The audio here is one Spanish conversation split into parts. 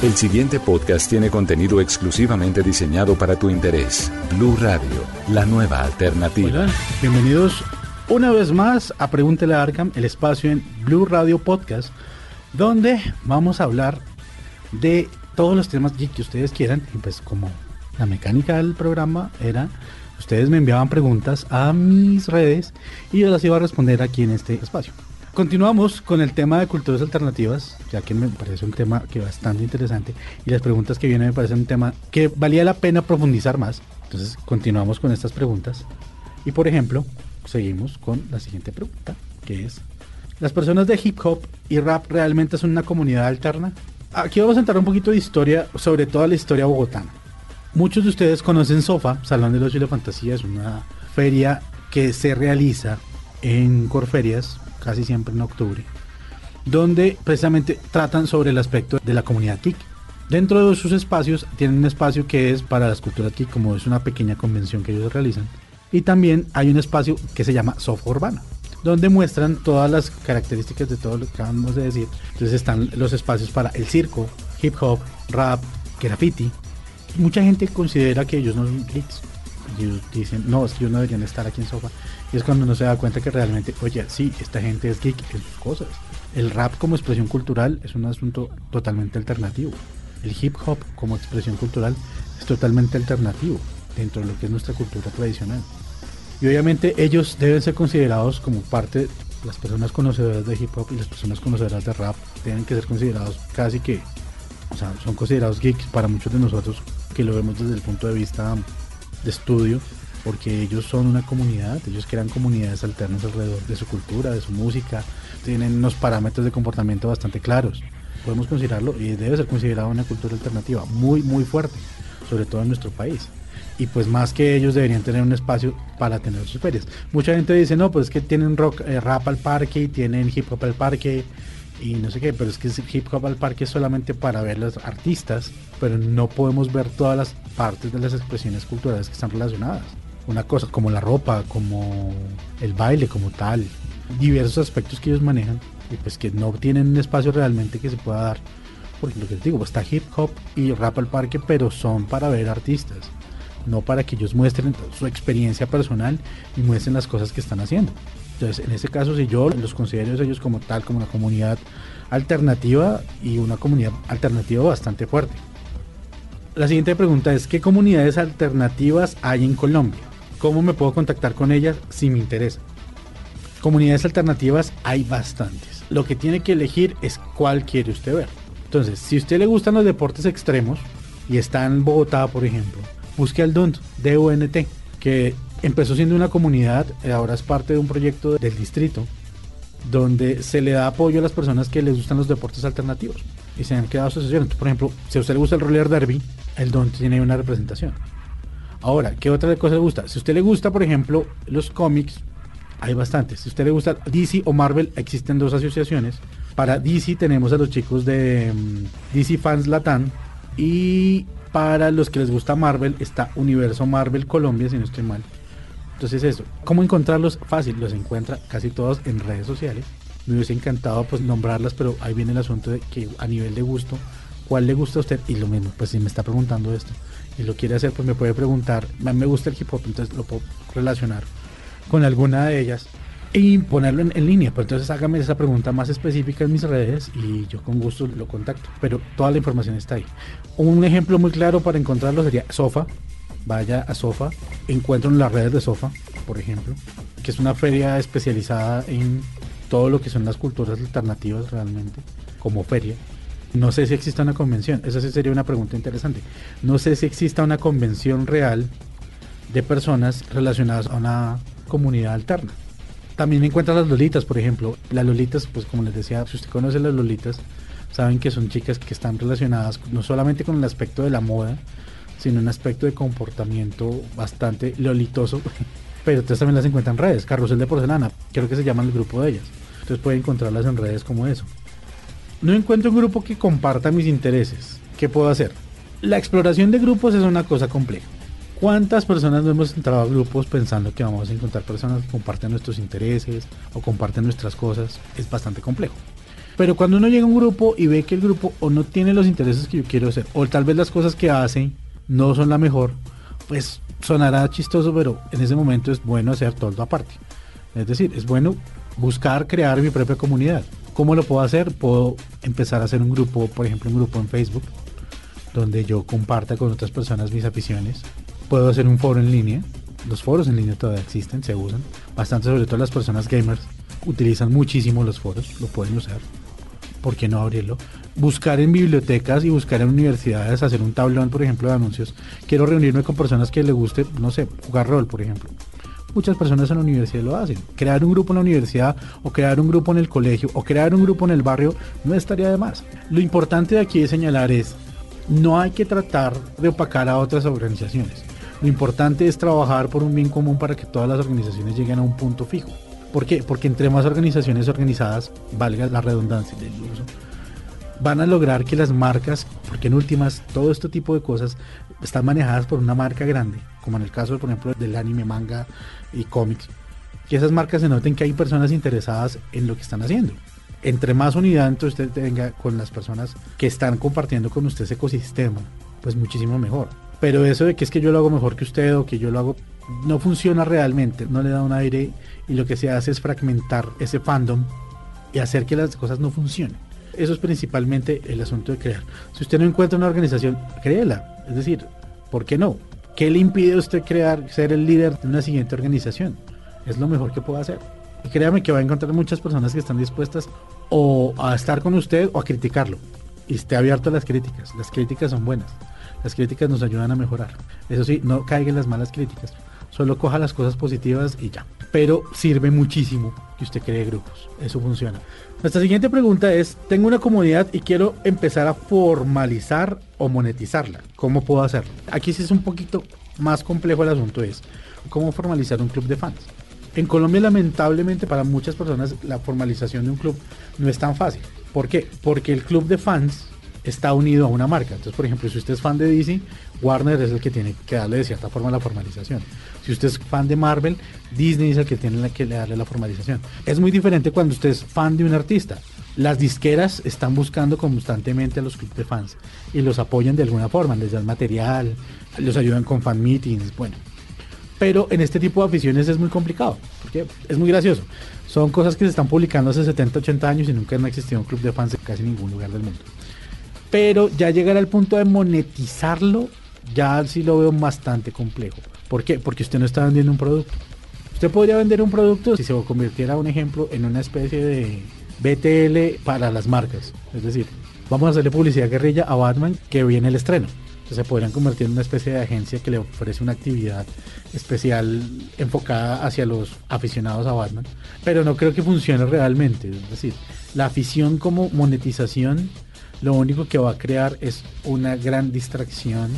El siguiente podcast tiene contenido exclusivamente diseñado para tu interés. Blue Radio, la nueva alternativa. Hola, bienvenidos una vez más a Pregúntele a Arkham, el espacio en Blue Radio Podcast, donde vamos a hablar de todos los temas que ustedes quieran. Y pues como la mecánica del programa era, ustedes me enviaban preguntas a mis redes y yo las iba a responder aquí en este espacio. Continuamos con el tema de culturas alternativas, ya que me parece un tema que bastante interesante y las preguntas que vienen me parecen un tema que valía la pena profundizar más. Entonces continuamos con estas preguntas y por ejemplo seguimos con la siguiente pregunta, que es ¿Las personas de hip hop y rap realmente son una comunidad alterna? Aquí vamos a entrar un poquito de historia, sobre toda la historia bogotana. Muchos de ustedes conocen SOFA, Salón de los y la Fantasía, es una feria que se realiza en Corferias, casi siempre en octubre, donde precisamente tratan sobre el aspecto de la comunidad geek. Dentro de sus espacios tienen un espacio que es para las culturas geek, como es una pequeña convención que ellos realizan, y también hay un espacio que se llama Software Urbano, donde muestran todas las características de todo lo que acabamos de decir. Entonces están los espacios para el circo, hip hop, rap, graffiti. Mucha gente considera que ellos no son geeks. Ellos dicen, no, es que ellos no deberían estar aquí en Sofa. Y es cuando uno se da cuenta que realmente, oye, sí, esta gente es geek en sus cosas. El rap como expresión cultural es un asunto totalmente alternativo. El hip hop como expresión cultural es totalmente alternativo dentro de lo que es nuestra cultura tradicional. Y obviamente ellos deben ser considerados como parte, las personas conocedoras de hip hop y las personas conocedoras de rap deben que ser considerados casi que, o sea, son considerados geeks para muchos de nosotros que lo vemos desde el punto de vista de estudio, porque ellos son una comunidad, ellos crean comunidades alternas alrededor de su cultura, de su música, tienen unos parámetros de comportamiento bastante claros. Podemos considerarlo y debe ser considerado una cultura alternativa muy, muy fuerte, sobre todo en nuestro país y pues más que ellos deberían tener un espacio para tener sus ferias. Mucha gente dice, no, pues es que tienen rock, eh, rap al parque y tienen hip hop al parque y no sé qué, pero es que hip hop al parque es solamente para ver los artistas, pero no podemos ver todas las partes de las expresiones culturales que están relacionadas. Una cosa como la ropa, como el baile como tal, diversos aspectos que ellos manejan y pues que no tienen un espacio realmente que se pueda dar. Porque lo que les digo, pues está hip hop y rap al parque, pero son para ver artistas no para que ellos muestren su experiencia personal y muestren las cosas que están haciendo. Entonces, en ese caso, si yo los considero ellos como tal, como una comunidad alternativa y una comunidad alternativa bastante fuerte. La siguiente pregunta es, ¿qué comunidades alternativas hay en Colombia? ¿Cómo me puedo contactar con ellas si me interesa? Comunidades alternativas hay bastantes. Lo que tiene que elegir es cuál quiere usted ver. Entonces, si a usted le gustan los deportes extremos y está en Bogotá, por ejemplo, busque al DUNT, D-U-N-T, que empezó siendo una comunidad, eh, ahora es parte de un proyecto del distrito, donde se le da apoyo a las personas que les gustan los deportes alternativos y se han creado asociaciones. Por ejemplo, si a usted le gusta el roller derby, el DUNT tiene una representación. Ahora, ¿qué otra cosa le gusta? Si a usted le gusta, por ejemplo, los cómics, hay bastantes. Si a usted le gusta DC o Marvel, existen dos asociaciones. Para DC tenemos a los chicos de mm, DC Fans Latam y para los que les gusta Marvel, está Universo Marvel Colombia, si no estoy mal. Entonces eso, ¿cómo encontrarlos? Fácil, los encuentra casi todos en redes sociales. Me hubiese encantado pues nombrarlas, pero ahí viene el asunto de que a nivel de gusto, ¿cuál le gusta a usted? Y lo mismo, pues si me está preguntando esto y lo quiere hacer, pues me puede preguntar, me gusta el hip hop, entonces lo puedo relacionar con alguna de ellas y ponerlo en, línea. Pues entonces hágame esa pregunta más específica en mis redes y yo con gusto lo contacto. Pero toda la información está ahí. Un ejemplo muy claro para encontrarlo sería Sofa. Vaya a Sofa, encuentro en las redes de Sofa, por ejemplo, que es una feria especializada en todo lo que son las culturas alternativas realmente, como feria. No sé si exista una convención, esa sí sería una pregunta interesante. No sé si exista una convención real de personas relacionadas a una comunidad alterna. También encuentra las lolitas, por ejemplo. Las lolitas, pues como les decía, si usted conoce las lolitas, saben que son chicas que están relacionadas no solamente con el aspecto de la moda, sino un aspecto de comportamiento bastante lolitoso. Pero ustedes también las encuentran en redes, Carrusel de Porcelana, creo que se llama el grupo de ellas. Entonces pueden encontrarlas en redes como eso. No encuentro un grupo que comparta mis intereses. ¿Qué puedo hacer? La exploración de grupos es una cosa compleja. ¿Cuántas personas no hemos entrado a grupos pensando que vamos a encontrar personas que comparten nuestros intereses o comparten nuestras cosas? Es bastante complejo. Pero cuando uno llega a un grupo y ve que el grupo o no tiene los intereses que yo quiero hacer, o tal vez las cosas que hace no son la mejor, pues sonará chistoso, pero en ese momento es bueno hacer todo aparte. Es decir, es bueno buscar crear mi propia comunidad. ¿Cómo lo puedo hacer? Puedo empezar a hacer un grupo, por ejemplo, un grupo en Facebook, donde yo comparta con otras personas mis aficiones. Puedo hacer un foro en línea. Los foros en línea todavía existen, se usan. Bastante, sobre todo las personas gamers, utilizan muchísimo los foros, lo pueden usar. ¿Por qué no abrirlo? Buscar en bibliotecas y buscar en universidades, hacer un tablón, por ejemplo, de anuncios. Quiero reunirme con personas que les guste, no sé, jugar rol, por ejemplo. Muchas personas en la universidad lo hacen. Crear un grupo en la universidad o crear un grupo en el colegio o crear un grupo en el barrio no estaría de más. Lo importante de aquí de señalar es, no hay que tratar de opacar a otras organizaciones. Lo importante es trabajar por un bien común para que todas las organizaciones lleguen a un punto fijo. ¿Por qué? Porque entre más organizaciones organizadas, valga la redundancia del uso, van a lograr que las marcas, porque en últimas todo este tipo de cosas están manejadas por una marca grande, como en el caso, por ejemplo, del anime, manga y cómics, que esas marcas se noten que hay personas interesadas en lo que están haciendo. Entre más unidad usted tenga con las personas que están compartiendo con usted ese ecosistema, pues muchísimo mejor. Pero eso de que es que yo lo hago mejor que usted o que yo lo hago no funciona realmente, no le da un aire y lo que se hace es fragmentar ese fandom y hacer que las cosas no funcionen. Eso es principalmente el asunto de crear. Si usted no encuentra una organización, créela. Es decir, ¿por qué no? ¿Qué le impide a usted crear, ser el líder de una siguiente organización? Es lo mejor que puede hacer. Y créame que va a encontrar muchas personas que están dispuestas o a estar con usted o a criticarlo. Y esté abierto a las críticas. Las críticas son buenas. Las críticas nos ayudan a mejorar. Eso sí, no caigan las malas críticas. Solo coja las cosas positivas y ya. Pero sirve muchísimo que usted cree grupos. Eso funciona. Nuestra siguiente pregunta es, tengo una comunidad y quiero empezar a formalizar o monetizarla. ¿Cómo puedo hacerlo? Aquí sí es un poquito más complejo el asunto es, ¿cómo formalizar un club de fans? En Colombia lamentablemente para muchas personas la formalización de un club no es tan fácil. ¿Por qué? Porque el club de fans está unido a una marca. Entonces, por ejemplo, si usted es fan de DC, Warner es el que tiene que darle de cierta forma la formalización. Si usted es fan de Marvel, Disney es el que tiene que darle la formalización. Es muy diferente cuando usted es fan de un artista. Las disqueras están buscando constantemente a los clubes de fans y los apoyan de alguna forma, les dan material, los ayudan con fan meetings, bueno. Pero en este tipo de aficiones es muy complicado, porque es muy gracioso. Son cosas que se están publicando hace 70, 80 años y nunca ha existido un club de fans en casi ningún lugar del mundo. Pero ya llegar al punto de monetizarlo, ya sí lo veo bastante complejo. ¿Por qué? Porque usted no está vendiendo un producto. Usted podría vender un producto si se convirtiera, un ejemplo, en una especie de BTL para las marcas. Es decir, vamos a hacerle publicidad guerrilla a Batman que viene el estreno. Entonces se podrían convertir en una especie de agencia que le ofrece una actividad especial enfocada hacia los aficionados a Batman. Pero no creo que funcione realmente. Es decir, la afición como monetización lo único que va a crear es una gran distracción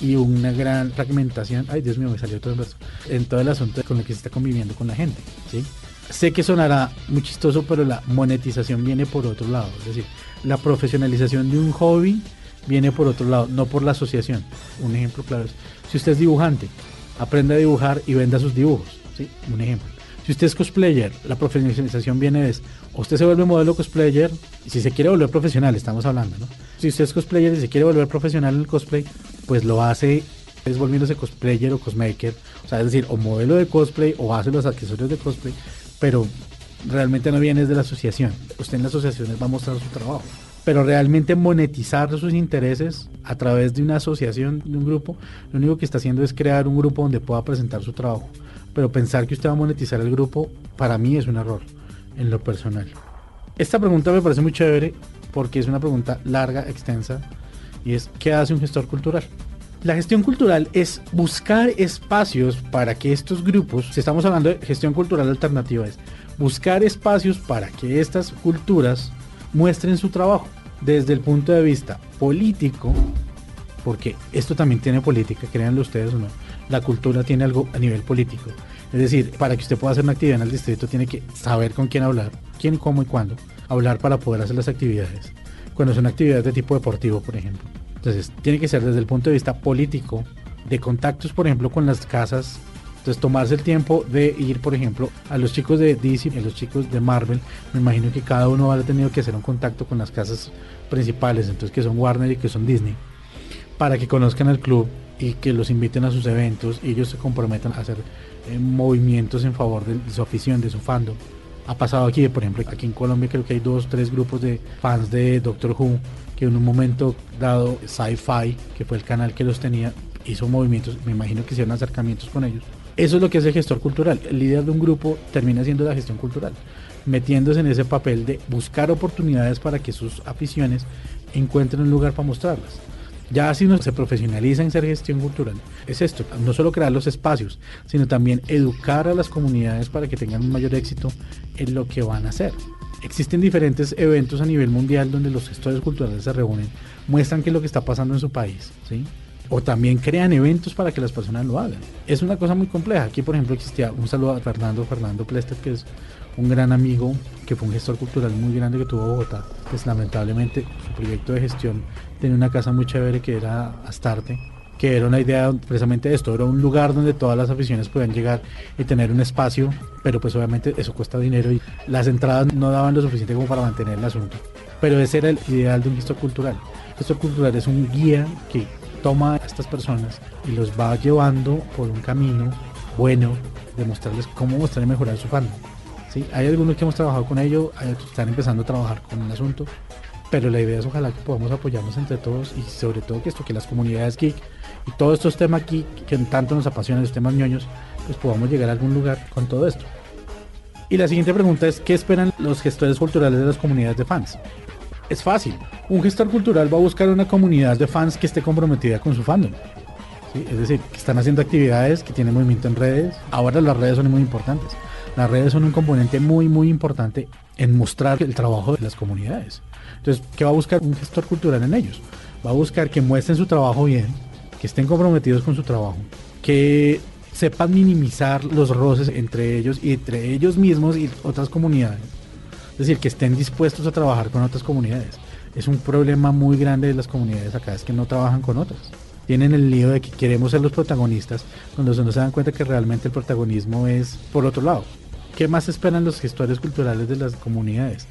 y una gran fragmentación. Ay, Dios mío, me salió todo el verso. En todo el asunto con el que se está conviviendo con la gente. ¿sí? Sé que sonará muy chistoso, pero la monetización viene por otro lado. Es decir, la profesionalización de un hobby viene por otro lado, no por la asociación. Un ejemplo claro es, si usted es dibujante, aprenda a dibujar y venda sus dibujos. ¿sí? Un ejemplo. Si usted es cosplayer, la profesionalización viene de usted se vuelve modelo cosplayer, si se quiere volver profesional, estamos hablando, ¿no? Si usted es cosplayer y se quiere volver profesional en el cosplay, pues lo hace es volviéndose cosplayer o cosmaker, o sea, es decir, o modelo de cosplay o hace los accesorios de cosplay, pero realmente no viene de la asociación. Usted en las asociaciones va a mostrar su trabajo. Pero realmente monetizar sus intereses a través de una asociación, de un grupo, lo único que está haciendo es crear un grupo donde pueda presentar su trabajo pero pensar que usted va a monetizar el grupo, para mí es un error, en lo personal. Esta pregunta me parece muy chévere porque es una pregunta larga, extensa, y es, ¿qué hace un gestor cultural? La gestión cultural es buscar espacios para que estos grupos, si estamos hablando de gestión cultural alternativa, es buscar espacios para que estas culturas muestren su trabajo. desde el punto de vista político, porque esto también tiene política, créanlo ustedes o no, la cultura tiene algo a nivel político. Es decir, para que usted pueda hacer una actividad en el distrito tiene que saber con quién hablar, quién, cómo y cuándo, hablar para poder hacer las actividades. Cuando son actividades de tipo deportivo, por ejemplo. Entonces, tiene que ser desde el punto de vista político, de contactos, por ejemplo, con las casas. Entonces, tomarse el tiempo de ir, por ejemplo, a los chicos de DC a los chicos de Marvel. Me imagino que cada uno ha tenido que hacer un contacto con las casas principales, entonces que son Warner y que son Disney, para que conozcan el club y que los inviten a sus eventos y ellos se comprometan a hacer eh, movimientos en favor de, su afición, de su fandom ha pasado aquí, por ejemplo, aquí en Colombia creo que hay dos, tres grupos de fans de Doctor Who que en un momento dado Sci-Fi, que fue el canal que los tenía, hizo movimientos, me imagino que hicieron acercamientos con ellos. Eso es lo que es el gestor cultural. El líder de un grupo termina siendo la gestión cultural, metiéndose en ese papel de buscar oportunidades para que sus aficiones encuentren un lugar para mostrarlas. Ya si uno se profesionaliza en ser gestión cultural, es esto, no solo crear los espacios, sino también educar a las comunidades para que tengan un mayor éxito en lo que van a hacer. Existen diferentes eventos a nivel mundial donde los gestores culturales se reúnen, muestran qué es lo que está pasando en su país, ¿sí? O también crean eventos para que las personas lo hagan. Es una cosa muy compleja. Aquí, por ejemplo, existía un saludo a Fernando, Fernando Plester, que es un gran amigo, que fue un gestor cultural muy grande que tuvo Bogotá. Pues lamentablemente su proyecto de gestión tenía una casa muy chévere que era Astarte, que era una idea precisamente de esto, era un lugar donde todas las aficiones podían llegar y tener un espacio, pero pues obviamente eso cuesta dinero y las entradas no daban lo suficiente como para mantener el asunto. Pero ese era el ideal de un gestor cultural. El gestor cultural es un guía que toma a estas personas y los va llevando por un camino bueno de mostrarles cómo mostrar y mejorar su fandom. Hay algunos que hemos trabajado con ello, hay otros que están empezando a trabajar con el asunto, pero la idea es ojalá que podamos apoyarnos entre todos y sobre todo que esto, que las comunidades geek y todos estos temas aquí que tanto nos apasionan, los temas ñoños, pues podamos llegar a algún lugar con todo esto. Y la siguiente pregunta es, ¿qué esperan los gestores culturales de las comunidades de fans? Es fácil, un gestor cultural va a buscar una comunidad de fans que esté comprometida con su fandom. Es decir, que están haciendo actividades, que tienen movimiento en redes. Ahora las redes son muy importantes. Las redes son un componente muy, muy importante en mostrar el trabajo de las comunidades. Entonces, ¿qué va a buscar un gestor cultural en ellos? Va a buscar que muestren su trabajo bien, que estén comprometidos con su trabajo, que sepan minimizar los roces entre ellos y entre ellos mismos y otras comunidades. Es decir, que estén dispuestos a trabajar con otras comunidades. Es un problema muy grande de las comunidades acá, es que no trabajan con otras. Tienen el lío de que queremos ser los protagonistas, cuando se nos dan cuenta que realmente el protagonismo es por otro lado. ¿Qué más esperan los gestores culturales de las comunidades?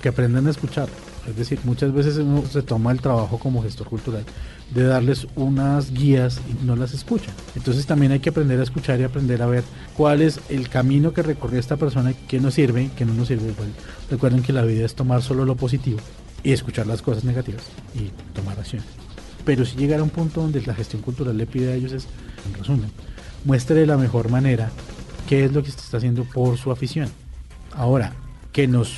Que aprendan a escuchar. Es decir, muchas veces uno se toma el trabajo como gestor cultural de darles unas guías y no las escuchan. Entonces también hay que aprender a escuchar y aprender a ver cuál es el camino que recorrió esta persona, qué nos sirve, qué no nos sirve. Bueno, recuerden que la vida es tomar solo lo positivo y escuchar las cosas negativas y tomar acción. Pero si llegar a un punto donde la gestión cultural le pide a ellos es, en resumen, muestre la mejor manera qué es lo que se está haciendo por su afición. Ahora, que nos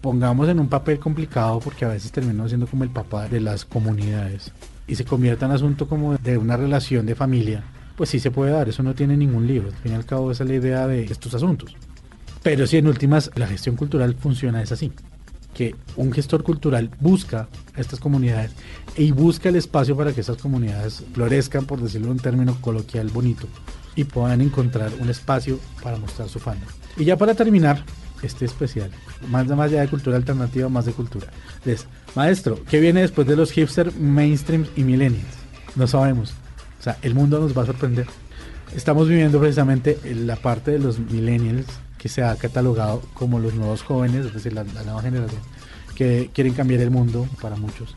pongamos en un papel complicado porque a veces terminamos siendo como el papá de las comunidades y se convierta en asunto como de una relación de familia, pues sí se puede dar, eso no tiene ningún lío, al fin y al cabo esa es la idea de estos asuntos. Pero si en últimas la gestión cultural funciona es así, que un gestor cultural busca a estas comunidades y busca el espacio para que esas comunidades florezcan, por decirlo en un término coloquial bonito, y puedan encontrar un espacio para mostrar su fandom. Y ya para terminar este especial, más, más allá de cultura alternativa, más de cultura. Les, maestro, ¿qué viene después de los hipster, mainstream y millennials? No sabemos. O sea, el mundo nos va a sorprender. Estamos viviendo precisamente en la parte de los millennials que se ha catalogado como los nuevos jóvenes, es decir, la nueva generación, que quieren cambiar el mundo para muchos.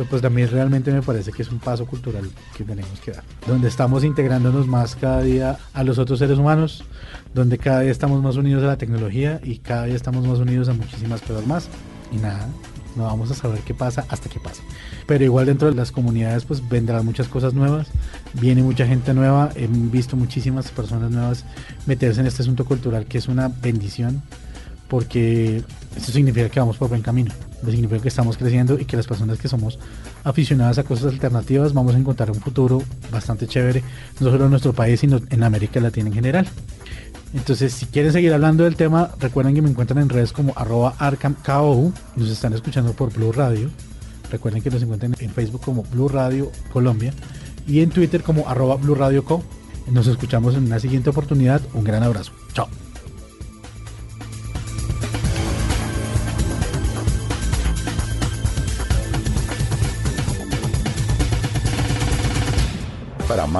Pero pues también realmente me parece que es un paso cultural que tenemos que dar. Donde estamos integrándonos más cada día a los otros seres humanos, donde cada día estamos más unidos a la tecnología y cada día estamos más unidos a muchísimas cosas más. Y nada, no vamos a saber qué pasa hasta que pase. Pero igual dentro de las comunidades pues vendrán muchas cosas nuevas, viene mucha gente nueva, he visto muchísimas personas nuevas meterse en este asunto cultural que es una bendición porque esto significa que vamos por buen camino, significa que estamos creciendo y que las personas que somos aficionadas a cosas alternativas vamos a encontrar un futuro bastante chévere, no solo en nuestro país, sino en América Latina en general. Entonces, si quieren seguir hablando del tema, recuerden que me encuentran en redes como arroba arcamko, nos están escuchando por Blue Radio. Recuerden que nos encuentran en Facebook como Blue Radio Colombia y en Twitter como arroba Blue Radio Co. Nos escuchamos en una siguiente oportunidad. Un gran abrazo. Chao.